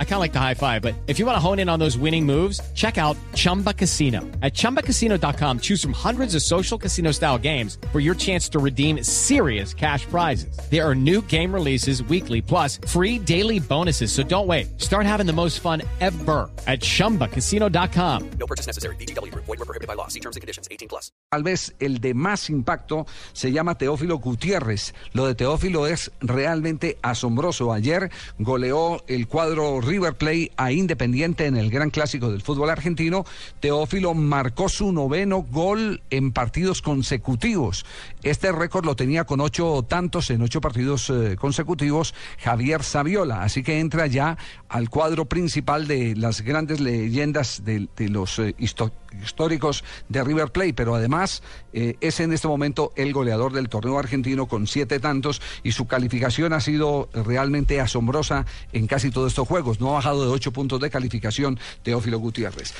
I kind of like the high five, but if you want to hone in on those winning moves, check out Chumba Casino. At ChumbaCasino.com, choose from hundreds of social casino style games for your chance to redeem serious cash prizes. There are new game releases weekly, plus free daily bonuses. So don't wait. Start having the most fun ever at ChumbaCasino.com. No purchase necessary. VGW. Void were prohibited by law. See terms and conditions. 18 plus. Tal vez el de más impacto se llama Teófilo Gutiérrez. Lo de Teófilo es realmente asombroso asombroso. Ayer goleó el cuadro River Play a Independiente en el Gran Clásico del fútbol argentino. Teófilo marcó su noveno gol en partidos consecutivos. Este récord lo tenía con ocho tantos en ocho partidos eh, consecutivos Javier Saviola. Así que entra ya al cuadro principal de las grandes leyendas de, los eh, históricos de River Plate, pero además eh, es en este momento el goleador del torneo argentino con siete tantos y su calificación ha sido realmente asombrosa en casi todos estos juegos. No ha bajado de ocho puntos de calificación Teófilo Gutiérrez.